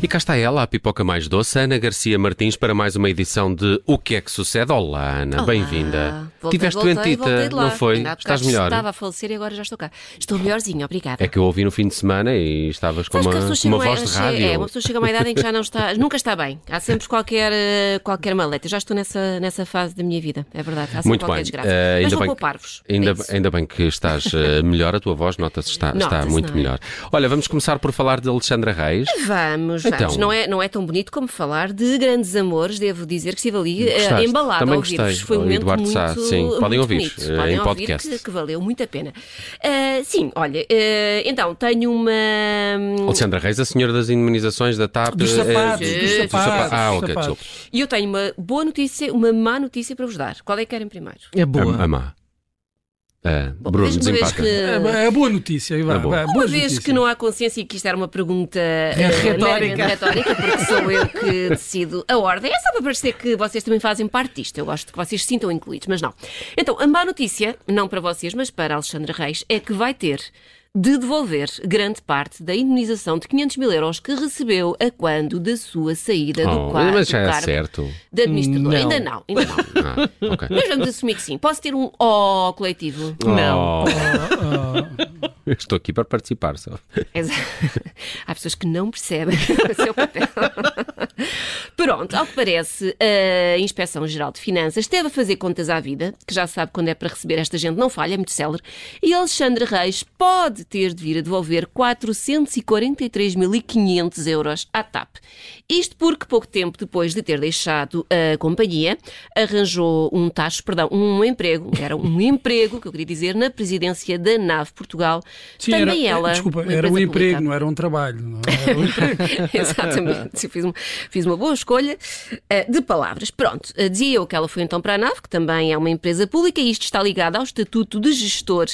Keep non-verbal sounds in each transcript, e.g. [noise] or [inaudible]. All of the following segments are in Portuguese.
E cá está ela, a pipoca mais doce, Ana Garcia Martins, para mais uma edição de O que é que sucede? Olá, Ana, bem-vinda. Tiveste voltei, doentita, não foi? Estás melhor? Estava a falecer e agora já estou cá. Estou melhorzinha, obrigada. É que eu ouvi no fim de semana e estavas com Sabes uma, uma voz de rádio. É, uma pessoa chega a uma idade em que já não está, nunca está bem. Há sempre qualquer, eh, qualquer maleta. Eu já estou nessa, nessa fase da minha vida, é verdade. Há sempre Muito qualquer bem. desgraça. Eh, Mas vou poupar-vos. ainda, É ainda bem que estás eh, melhor, a tua voz nota-se está, está Nota-se, muito não é? melhor. Olha, vamos começar por falar de Alexandra Reis. Vamos, Então. Não é, não é tão bonito como falar de grandes amores. Devo dizer que estive ali eh, Gostaste? embalado Também a ouvir-vos. gostei. Foi um momento Eduardo muito, Sá, sim. muito Podem ouvir, bonito. eh, Podem em ouvir podcast. Que, que valeu muito a pena. Ah, sim, olha, eh, então tenho uma. Alexandra Reis, a senhora das indemnizações da TAP. Dos sapatos, eh, dos dos sapatos. sapatos. Ah, ok, sapatos. desculpe. E eu tenho uma boa notícia, uma má notícia para vos dar. Qual é que querem primeiro? É boa. A, a má. Ah, Bom, Bruno, desempata. que- É, é boa notícia, Ivan. É boa. é Uma vez notícias. que não há consciência e que isto era uma pergunta eh, retórica. retórica, porque sou eu que [laughs] decido a ordem, é só para parecer que vocês também fazem parte disto. Eu gosto que vocês se sintam incluídos, mas não. Então, a má notícia, não para vocês, mas para Alexandre Reis, é que vai ter de devolver grande parte da indemnização de 500 mil euros que recebeu a quando da sua saída do Oh, quadro mas já é certo. de administrador. Não. Ainda não, ainda não. [laughs] Ah, ok. Mas vamos assumir que sim. Posso ter um O coletivo? Não. Oh, [laughs] eu estou aqui para participar só. Exato. [laughs] Há pessoas que não percebem o seu papel. Pronto, ao que parece, a Inspeção-Geral de Finanças esteve a fazer contas à vida, que já sabe quando é para receber esta gente, não falha, é muito célere, e Alexandre Reis pode ter de vir a devolver 443.500 euros à TAP. Isto porque, pouco tempo depois de ter deixado a companhia, arranjou um tacho, perdão, um emprego, era um [laughs] emprego, que eu queria dizer, na presidência da NAV Portugal. Sim, Também era, ela. Desculpa, uma era um emprego, pública. não era um trabalho. Não era um [laughs] emprego. Exatamente. Eu fiz, um- fiz uma boa escolha eh, de palavras. Pronto, eh, dizia eu que ela foi então para a NAV, que também é uma empresa pública, e isto está ligado ao Estatuto de Gestor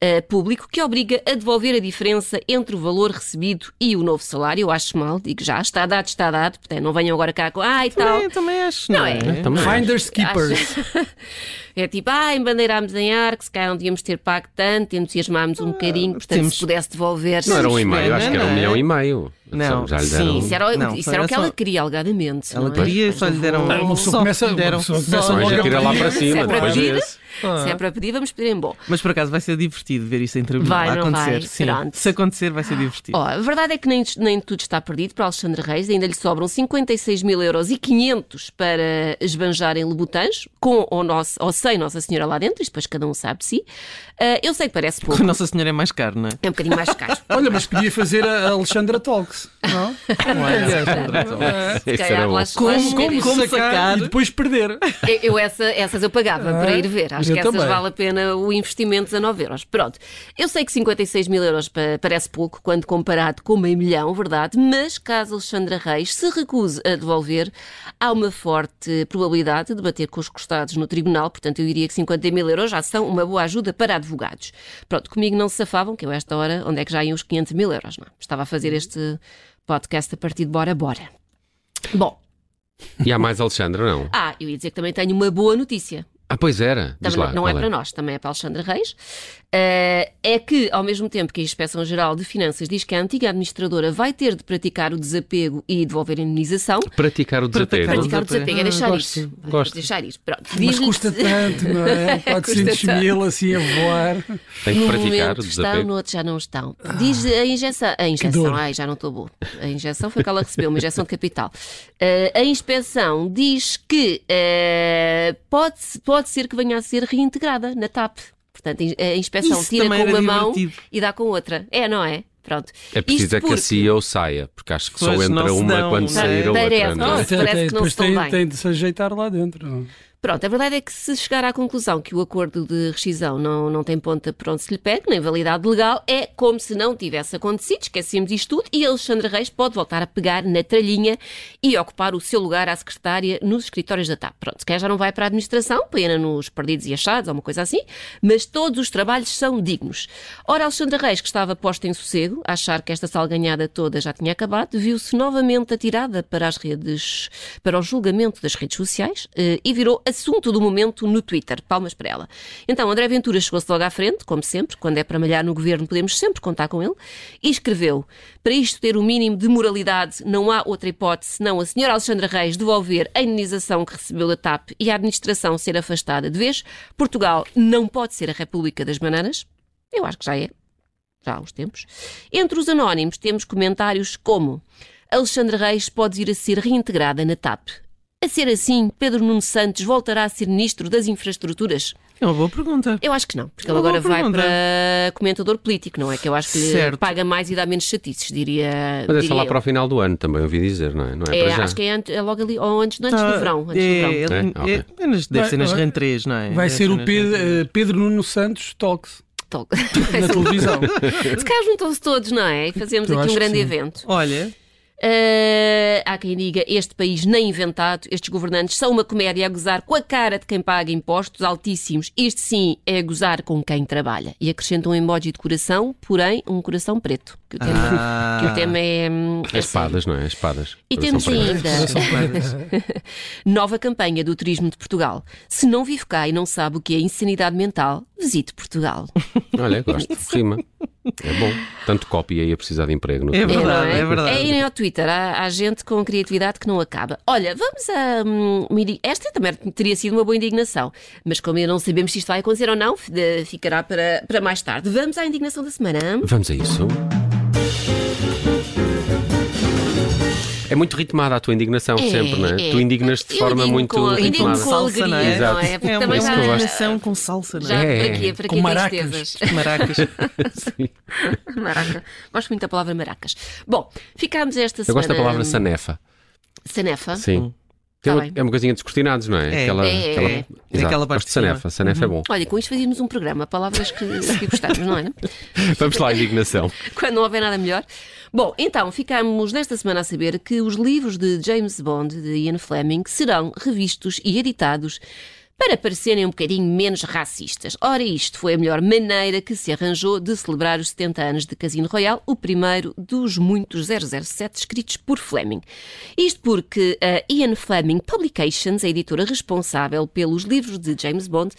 eh, Público, que obriga a devolver a diferença entre o valor recebido e o novo salário. Eu acho mal, digo já, está dado, está dado. Portanto, não venham agora cá com. Ah, e tal. Também, também acho. Não Não, é? é? Também. Finders Keepers. [laughs] É tipo, ah, embandeirámos em ar, que se calhar não devíamos ter pago tanto, entusiasmámos um bocadinho, portanto, temos- se pudesse devolver. Não era um e meio, acho que era um não é? milhão e meio. Não, já lhe deram. Sim, isso era, o- Não, isso só era o que ela só- queria, alegadamente. Ela é? queria, Mas só lhe deram. Uma pessoa só começa- uma deram pessoa só- começa Mas logo já a tira lá para cima, é para depois pedir, vê-se. se é para pedir, vamos pedir em bom. Mas por acaso vai ser divertido ver isso em tribunal. Vai, não acontecer. vai? Sim. Pronto. Se acontecer, vai ser divertido. Ó, a verdade é que nem, nem tudo está perdido para Alexandre Reis, ainda lhe sobram 56 mil euros e 500 para esbanjar em Lebutãs, com ou, nosso, ou sem Nossa Senhora lá dentro, isto depois cada um sabe de si. Ah, eu sei que parece pouco, Com [laughs] Nossa Senhora é mais caro, não é? é um bocadinho mais caro. [laughs] Olha, mas podia fazer a Alexandra Talks. Não? [laughs] Calhar era bom. lá- lá Como, como, Como sacar, sacar? e depois perder. Eu, eu essa, essas eu pagava Ah, para ir ver. Acho eu que essas também. vale a pena o investimento de 19 euros. Pronto. Eu sei que 56 mil euros pa- parece pouco quando comparado com meio milhão, verdade? Mas caso Alexandra Reis se recuse a devolver, há uma forte probabilidade de bater com os costados no tribunal. Portanto, eu diria que 50 mil euros já são uma boa ajuda para advogados. Pronto, comigo não se safavam, que eu, a esta hora, onde é que já iam os 500 mil euros? Não. Estava a fazer este podcast a partir de Bora Bora. Bom, E há mais Alexandra, não? ah, eu ia dizer que também tenho uma boa notícia. Ah, pois era. Diz lá, não qual é para nós, também é para Alexandre Reis. Eh, é que, ao mesmo tempo que a Inspeção-Geral de Finanças diz que a antiga administradora vai ter de praticar o desapego e devolver a indenização, Praticar o desapego. praticar o desapego. é Ah, deixar gosto, ir. gosto. Deixar ir. Pronto. Mas custa tanto, não é? [laughs] 400 tanto. mil assim a voar. Tem que no praticar momento o estão, desapego. no outro já não estão. Diz a injeção. A injeção, ai, já não estou boa. A injeção foi que ela recebeu, uma injeção de capital. Eh, a inspeção diz que eh, pode, pode ser que venha a ser reintegrada na TAP. Portanto, a inspeção Isso tira com uma mão e dá com outra. É, não é? Pronto. É preciso Isto é que a porque- CEO saia, porque acho que só Pois, entra não se uma dão, quando não é? sair a outra. Parece, não é? parece que não depois se estão tem, bem. tem de se ajeitar lá dentro. Pronto, a verdade é que se chegar à conclusão que o acordo de rescisão não, não tem ponta por onde se lhe pegue, nem validade legal, é como se não tivesse acontecido, esquecemos isto tudo e Alexandre Reis pode voltar a pegar na tralhinha e ocupar o seu lugar à secretária nos escritórios da TAP. Pronto, se calhar já não vai para a administração, pena nos perdidos e achados, ou uma coisa assim, mas todos os trabalhos são dignos. Ora, Alexandre Reis, que estava posta em sossego, a achar que esta salganhada toda já tinha acabado, viu-se novamente atirada para as redes, para o julgamento das redes sociais eh, e virou a assunto do momento no Twitter. Palmas para ela. Então, André Ventura chegou-se logo à frente, como sempre, quando é para malhar no governo podemos sempre contar com ele, e escreveu: Para isto ter o mínimo de moralidade, não há outra hipótese senão a senhora Alexandra Reis devolver a indenização que recebeu da TAP e a administração ser afastada de vez. Portugal não pode ser a República das Bananas. Eu acho que já é. Já há uns tempos. Entre os anónimos temos comentários como Alexandra Reis pode vir a ser reintegrada na TAP. A ser assim, Pedro Nuno Santos voltará a ser Ministro das Infraestruturas? É uma boa pergunta. Eu acho que não, porque É ele agora vai pergunta. para comentador político, não é? Que eu acho que Certo. paga mais e dá menos chatices, diria. Mas é diria só lá eu. para o final do ano, também ouvi dizer, não é? Não é, É, para já. acho que é, ante- é logo ali, ou antes, antes Tá, do verão. Antes do é, verão. é, É? Ok. é, é deve Vai- ser nas rentrées, não é? Vai Deve ser o Pedro, eh, Pedro Nuno Santos Talks Então, [laughs] na televisão. [laughs] Se calhar juntam-se todos, não é? E fazemos Eu aqui um grande evento. Olha, Ah, há quem diga este país nem inventado, estes governantes são uma comédia a gozar com a cara de quem paga impostos altíssimos. Isto sim é gozar com quem trabalha. E acrescenta um emoji de coração, porém um coração preto. Que o tema, Ah. que o tema é. hum, é As espadas, não é? As espadas. E temos ainda [laughs] nova campanha do Turismo de Portugal. Se não vive cá e não sabe o que é insanidade mental, visite Portugal. Olha, gosto. Rima. É bom. Tanto cópia aí a precisar de emprego. No É verdade, não é verdade. É irem ao Twitter, há, há gente com criatividade que não acaba. Olha, vamos a. hum, Esta também teria sido uma boa indignação, mas como ainda não sabemos se isto vai acontecer ou não, ficará para, para mais tarde. Vamos à indignação da semana. Vamos a isso. É muito ritmada a tua indignação, É, sempre, não é? é. Tu indignas-te de Eu forma muito com, ritmada. com Salsa, não é? não é? Exato. É também uma eu indignação com salsa, não já é? É. para quê? Para Com quê maracas. tristezas? [laughs] Maracas. Sim. Maraca. Gosto muito da palavra maracas. Bom, ficámos esta Eu semana. gosto da palavra sanefa. Sanefa. Sim. Tá uma- bem. é uma coisinha de descortinados, não é? É. Aquela, É, aquela, é. Exato. Aquela parte de sanefa. Sanefa é bom. Olha, com isto fazíamos um programa, palavras que, que gostamos, não é? [laughs] Vamos lá, indignação. [laughs] Quando não houver nada melhor. Bom, então, ficamos nesta semana a saber que os livros de James Bond, de Ian Fleming, serão revistos e editados para parecerem um bocadinho menos racistas. Ora, isto foi a melhor maneira que se arranjou de celebrar os 70 anos de Casino Royale, o primeiro dos muitos 007 escritos por Fleming. Isto porque a Ian Fleming Publications, a editora responsável pelos livros de James Bond,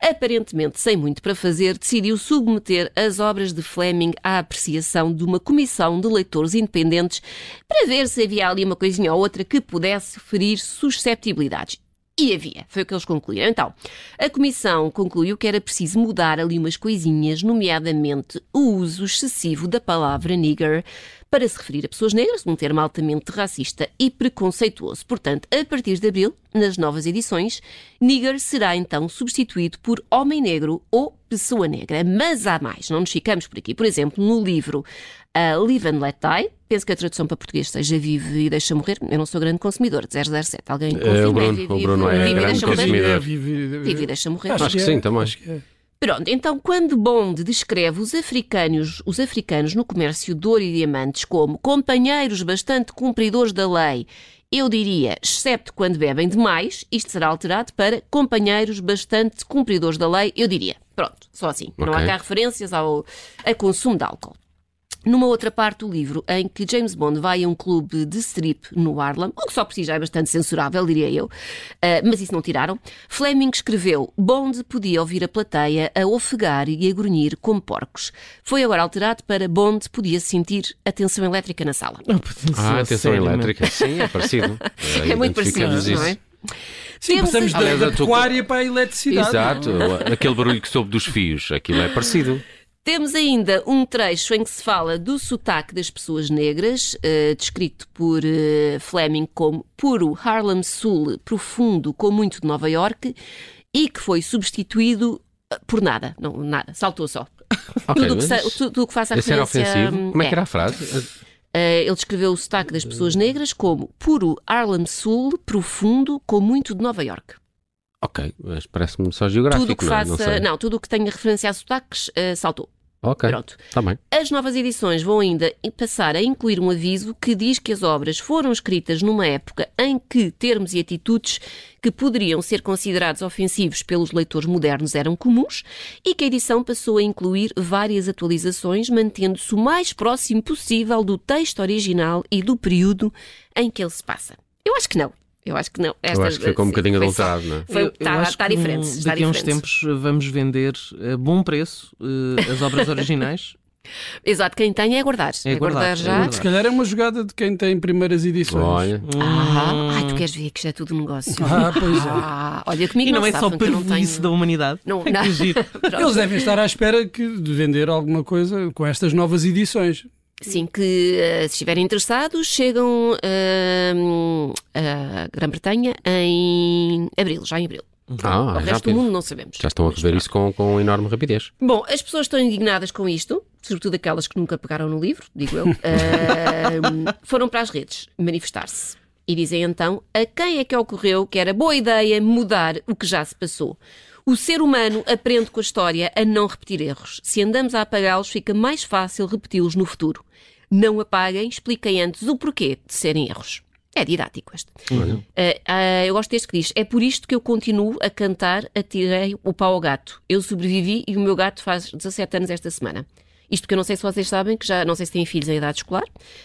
aparentemente sem muito para fazer, decidiu submeter as obras de Fleming à apreciação de uma comissão de leitores independentes para ver se havia ali uma coisinha ou outra que pudesse ferir susceptibilidades. E havia, foi o que eles concluíram. Então, a Comissão concluiu que era preciso mudar ali umas coisinhas, nomeadamente o uso excessivo da palavra nigger para se referir a pessoas negras, um termo altamente racista e preconceituoso. Portanto, a partir de abril, nas novas edições, nigger será então substituído por homem negro ou pessoa negra. Mas há mais, não nos ficamos por aqui. Por exemplo, no livro uh, Live and Let Die, penso que a tradução para português seja Vive e Deixa Morrer. Eu não sou grande consumidor de 007. Alguém confirma? É, o Bruno- Vive, o Bruno é vive e grande Deixa Morrer? consumidor. Vive, Vive e Deixa Morrer. Acho que sim, também. acho que é. Pronto, então quando Bond descreve os africanos, os africanos no comércio de ouro e diamantes como companheiros bastante cumpridores da lei, eu diria, excepto quando bebem demais, isto será alterado para companheiros bastante cumpridores da lei, eu diria. Pronto, só assim. Não há cá referências ao a consumo de álcool. Numa outra parte do livro, em que James Bond vai a um clube de strip no Harlem, o que só por si já é bastante censurável, diria eu, ah, mas isso não tiraram, Fleming escreveu Bond podia ouvir a plateia a ofegar e a grunhir como porcos. Foi agora alterado para Bond podia sentir a tensão elétrica na sala. Ah, atenção Sério, meu. elétrica. Sim, é parecido. [laughs] É muito parecido, identificamos não é? isso. Sim, Temos passamos a- da, da pecuária para a eletricidade. Exato. Aquele barulho que soube dos fios. Aquilo é parecido. Temos ainda um trecho em que se fala do sotaque das pessoas negras, eh, descrito por eh, Fleming como puro Harlem Sul, profundo, com muito de Nova York, e que foi substituído eh, por nada. Não, nada, saltou só. [laughs] Ok, tudo, o que tudo que Esse era referência... ofensivo. hum, Como é que é. era a frase? Eh, ele descreveu o sotaque das pessoas negras como puro Harlem Sul, profundo, com muito de Nova York. Ok, mas parece-me só geográfico, Tudo que não, é? faça... não. Não, tudo o que tenha referência a sotaques, eh, saltou. Ok, Pronto. está bem. As novas edições vão ainda passar a incluir um aviso que diz que as obras foram escritas numa época em que termos e atitudes que poderiam ser considerados ofensivos pelos leitores modernos eram comuns e que a edição passou a incluir várias atualizações, mantendo-se o mais próximo possível do texto original e do período em que ele se passa. Eu acho que não. Eu acho que não. Eu acho que ficou um bocadinho adulterado, não é? Foi, Eu- eu está, está diferente. Está daqui a uns tempos vamos vender a bom preço eh, as obras [laughs] originais. Exato, quem tem é guardar. É guardar, é já. guardar. Se calhar é uma jogada de quem tem primeiras edições. Olha, Ah, ai, tu queres ver que isto é tudo negócio. Ah, pois é. Ah, olha, comigo E não, é se só não parvoíce tenho- da humanidade. Não, [laughs] É não. [laughs] Eles devem estar à espera que, de vender alguma coisa com estas novas edições. Sim, que eh, se estiverem interessados, chegam eh, a Grã-Bretanha em abril, já em abril. ah, o resto do rápido. mundo não sabemos. Já estão a rever isso com, com enorme rapidez. Bom, as pessoas estão indignadas com isto, sobretudo aquelas que nunca pegaram no livro, digo eu, Ahm, [laughs] foram para as redes manifestar-se. E dizem então a quem é que ocorreu que era boa ideia mudar o que já se passou. O ser humano aprende com a história a não repetir erros. Se andamos a apagá-los, fica mais fácil repeti-los no futuro. Não apaguem, expliquem antes o porquê de serem erros. É didático este. Ah, ah, eu gosto deste que diz: É por isto que eu continuo a cantar Atirei o pau ao gato. Eu sobrevivi e o meu gato faz 17 anos esta semana. Isto porque eu não sei se vocês sabem, que já não sei se têm filhos em idade escolar,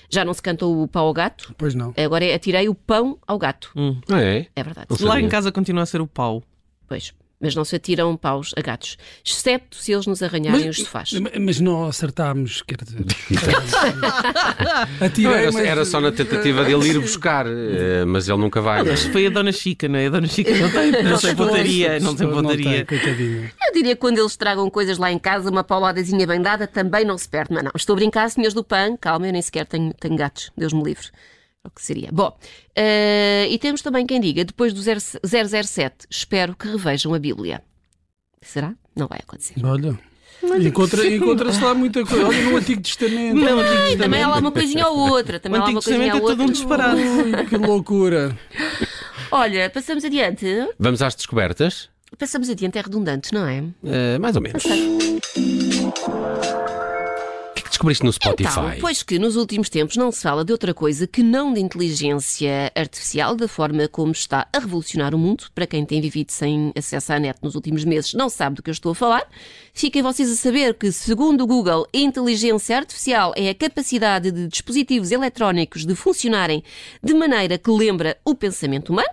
já não se canta o pau ao gato, Pois não. agora é atirei o pão ao gato. Ah, é? É verdade. Lá em casa continua a ser o pau. Pois. Mas não se atiram paus a gatos, excepto se eles nos arranharem os sofás. mas não acertámos, quer dizer. [laughs] Não, Atirei, era, mas- era só na tentativa dele ir buscar, eh, mas ele nunca vai. não é? Aliás, foi a Dona Chica, não é? A Dona Chica não tem, não tem pontaria. Não tem pontaria. Eu diria que quando eles tragam coisas lá em casa, uma pauladazinha bem dada também não se perde. Mas não, estou a brincar, senhores do PAN, calma, eu nem sequer tenho, tenho gatos, Deus me livre. O que seria. Bom, eh, e temos também quem diga, depois do 0- 007, espero que revejam a Bíblia. Será? Não vai acontecer. Olha. Encontra- Encontra-se [laughs] lá muita coisa. Olha no Antigo Testamento. Não, Antigo E também Testamento. há lá uma coisinha ou outra. O Também há lá Antigo uma coisinha Testamento é todo um outra. disparate. Ui, que loucura. [laughs] Olha, passamos adiante. Vamos às descobertas? Passamos adiante é redundante, não é? Eh, mais ou menos. O que descobriste no Spotify? Então, pois que nos últimos tempos não se fala de outra coisa que não de inteligência artificial, da forma como está a revolucionar o mundo. Para quem tem vivido sem acesso à net nos últimos meses, não sabe do que eu estou a falar. Fiquem vocês a saber que, segundo o Google, a inteligência artificial é a capacidade de dispositivos eletrónicos de funcionarem de maneira que lembra o pensamento humano.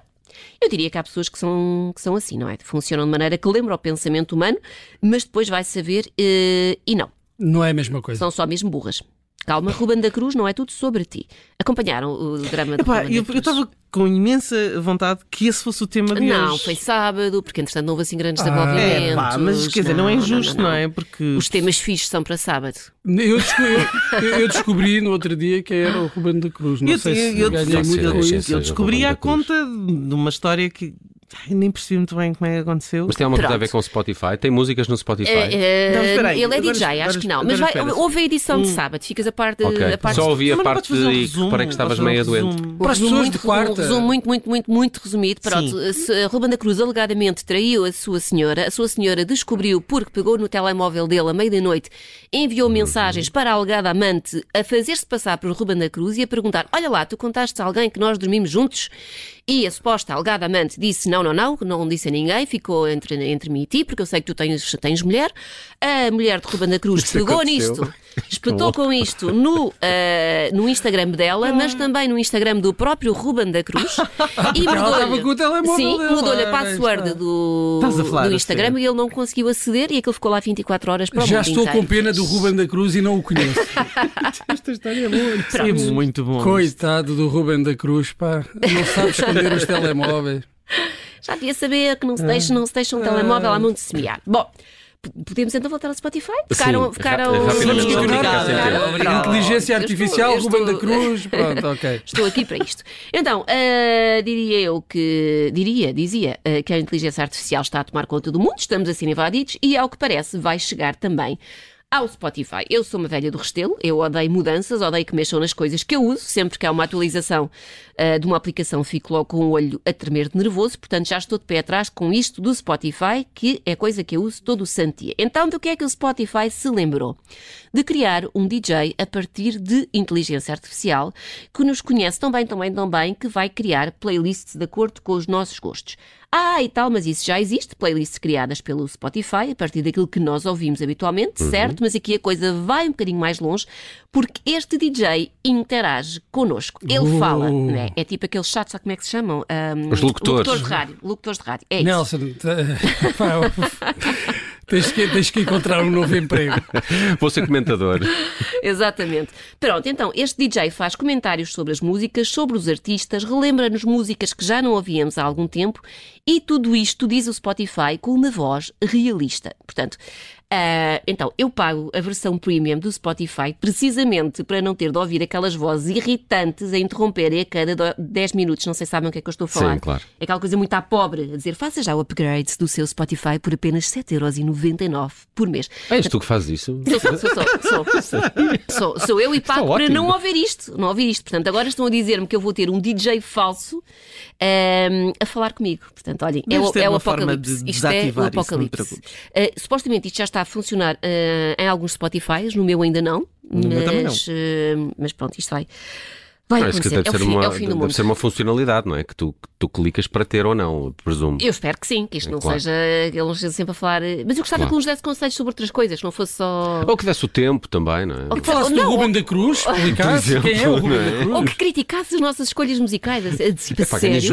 Eu diria que há pessoas que são, que são assim, não é? Funcionam de maneira que lembra o pensamento humano, mas depois vai saber eh, e não. Não é a mesma coisa. São só mesmo burras. Calma, Ruben da Cruz, não é tudo sobre ti. Acompanharam o drama de Epá, Ruben eu estava com imensa vontade que esse fosse o tema de Não, hoje. foi sábado, porque entretanto não houve assim grandes Ah, desenvolvimentos. É pá, mas quer dizer, não, é injusto, não, é? Porque Os temas fixos são para sábado. Eu descobri, eu- eu descobri no outro dia que era o Ruben da Cruz. Não Eu- sei se eu- ganhei eu- muito eu- com eu- isso. eu descobri Cruz. conta de uma história que ai, nem percebi muito bem como é que aconteceu. Mas tem alguma coisa a ver com o Spotify? Tem músicas no Spotify? Eh, eh, Não, espera aí, ele é agora- DJ, acho agora- que não. Mas vai, a edição de sábado, ficas a parte. Ok. A parte Só ouvi a parte um e resumo, reparei que estavas meia um doente. Para as pessoas muito, de quarta. Um resumo muito, muito, muito, muito resumido. Pronto, se a Ruben da Cruz alegadamente traiu a sua senhora. A sua senhora descobriu porque pegou no telemóvel dele à meia da noite, enviou mensagens para a alegada amante a fazer-se passar por Ruben da Cruz e a perguntar: Olha lá, tu contaste a alguém que nós dormimos juntos? E a suposta alegada amante disse: Não, não, não, não disse a ninguém, ficou entre, entre mim e ti, porque eu sei que tu tens, tens mulher. A mulher de Ruben da Cruz Isso pegou aconteceu. nisto, [laughs] espetou com isto no, ah, no Instagram dela, mas também no Instagram do próprio Ruben da Cruz. [laughs] e mudou-lhe- Sim, mudou-lhe a ora, password do, do Instagram sério? e ele não conseguiu aceder e aquilo ficou lá 24 horas para o Já estou inteiro. com pena do Ruben da Cruz e não o conheço. [laughs] Esta história é boa. É muito bom. Coitado do Ruben da Cruz, pá. Não sabe esconder os telemóveis. Já devia saber que não se Ah. deixa, não se deixa um telemóvel à mão de semear. Bom, podemos então voltar ao Spotify? Ficaram. Ficaram. Inteligência artificial, estou- eu Ruben da Cruz. [laughs] Pronto, ok. Estou aqui para isto. Então, ah, diria eu que. Diria, dizia ah, que a inteligência artificial está a tomar conta do mundo, estamos a ser invadidos e, ao que parece, vai chegar também. Ao Spotify. Eu sou uma velha do Restelo, eu odeio mudanças, odeio que mexam nas coisas que eu uso. Sempre que há uma atualização ah, de uma aplicação, fico logo com o olho a tremer de nervoso. Portanto, já estou de pé atrás com isto do Spotify, que é coisa que eu uso todo o santo dia. Então, do que é que o Spotify se lembrou? De criar um DJ a partir de inteligência artificial que nos conhece tão bem, tão bem, tão bem, que vai criar playlists de acordo com os nossos gostos. Ah, e tal, mas isso já existe. Playlists criadas pelo Spotify, a partir daquilo que nós ouvimos habitualmente, Uhum. certo? Mas aqui a coisa vai um bocadinho mais longe, porque este DJ interage connosco. Ele Uh. fala, né? é tipo aqueles chatos, sabe como é que se chamam? Ahm, Os locutores. Locutores de rádio. Locutores de rádio. É isso. Nelson, t- [laughs] pá, [laughs] tens, que, tens que encontrar um novo emprego. [laughs] Vou ser comentador. Exatamente. Pronto, então, este DJ faz comentários sobre as músicas, sobre os artistas, relembra-nos músicas que já não ouvíamos há algum tempo e tudo isto, diz o Spotify, com uma voz realista. Portanto, ah, então, eu pago a versão premium do Spotify precisamente para não ter de ouvir aquelas vozes irritantes a interromperem a cada do- 10 minutos. Não sei se sabem o que é que eu estou a falar. Sim, claro. É aquela coisa muito à pobre, a dizer faça já o upgrade do seu Spotify por apenas 7,99€ por mês. És tu que fazes isso? Sou, sou, sou, sou, sou, [laughs] sou, sou eu e pago para não ouvir isto. Não ouvir isto. Portanto, agora estão a dizer-me que eu vou ter um DJ falso ahm, a falar comigo. Portanto, olhem, é é o uma forma apocalipse. de Isto é o apocalipse. Ah, supostamente isto já está a funcionar ah, em alguns Spotify, no meu ainda não. Também não. Mas, ah, mas pronto, isto vai. Vai Não, acontecer. deve, É ser fim, uma, é mundo. deve ser uma funcionalidade, não é? Que tu, que tu clicas para ter ou não, presumo. Eu espero que sim, que isto É não claro. seja. que Ele não esteja sempre a falar. Mas eu gostava Claro. que nos desse conselhos sobre outras coisas, que não fosse só. Ou que desse o tempo também, não é? Ou que- Falaste não, do Ruben da Cruz, [laughs] explicaste quem é o Ruben da Cruz. Ou que criticasse as nossas escolhas musicais. A, a, tipo, a sério, de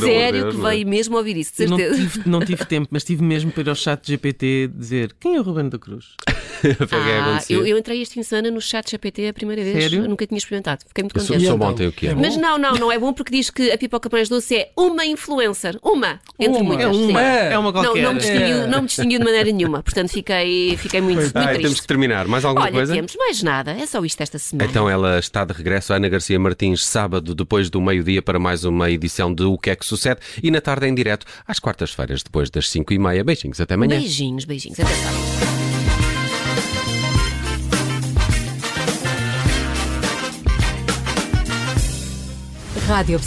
sério Deus, que não é? veio mesmo ouvir isso, de Eu Não certeza. tive, não tive tempo, mas tive mesmo para ir ao chat GPT dizer quem é o Ruben da Cruz? [laughs] É Ah, eu, eu entrei este semana no chat GPT a primeira vez. Sério? Eu nunca tinha experimentado. Fiquei muito contente. Sou então? ontem o que é. Bom? Mas não, não, não é bom porque diz que a pipoca mais doce é uma influencer. Uma. Entre Uma. muitas. É uma, É. é uma Não, qualquer. não me, distinguiu, É. não me distinguiu de maneira nenhuma. Portanto, fiquei, fiquei muito, muito Ai, triste. temos que terminar. Mais alguma Olha, coisa? temos mais nada. É só isto esta semana. Então ela está de regresso, Ana Garcia Martins, sábado, depois do meio-dia, para mais uma edição de O que é que sucede e na tarde em direto, às quartas-feiras, depois das 5 e meia. Beijinhos, até amanhã. Beijinhos, beijinhos. Até sábado. Rádio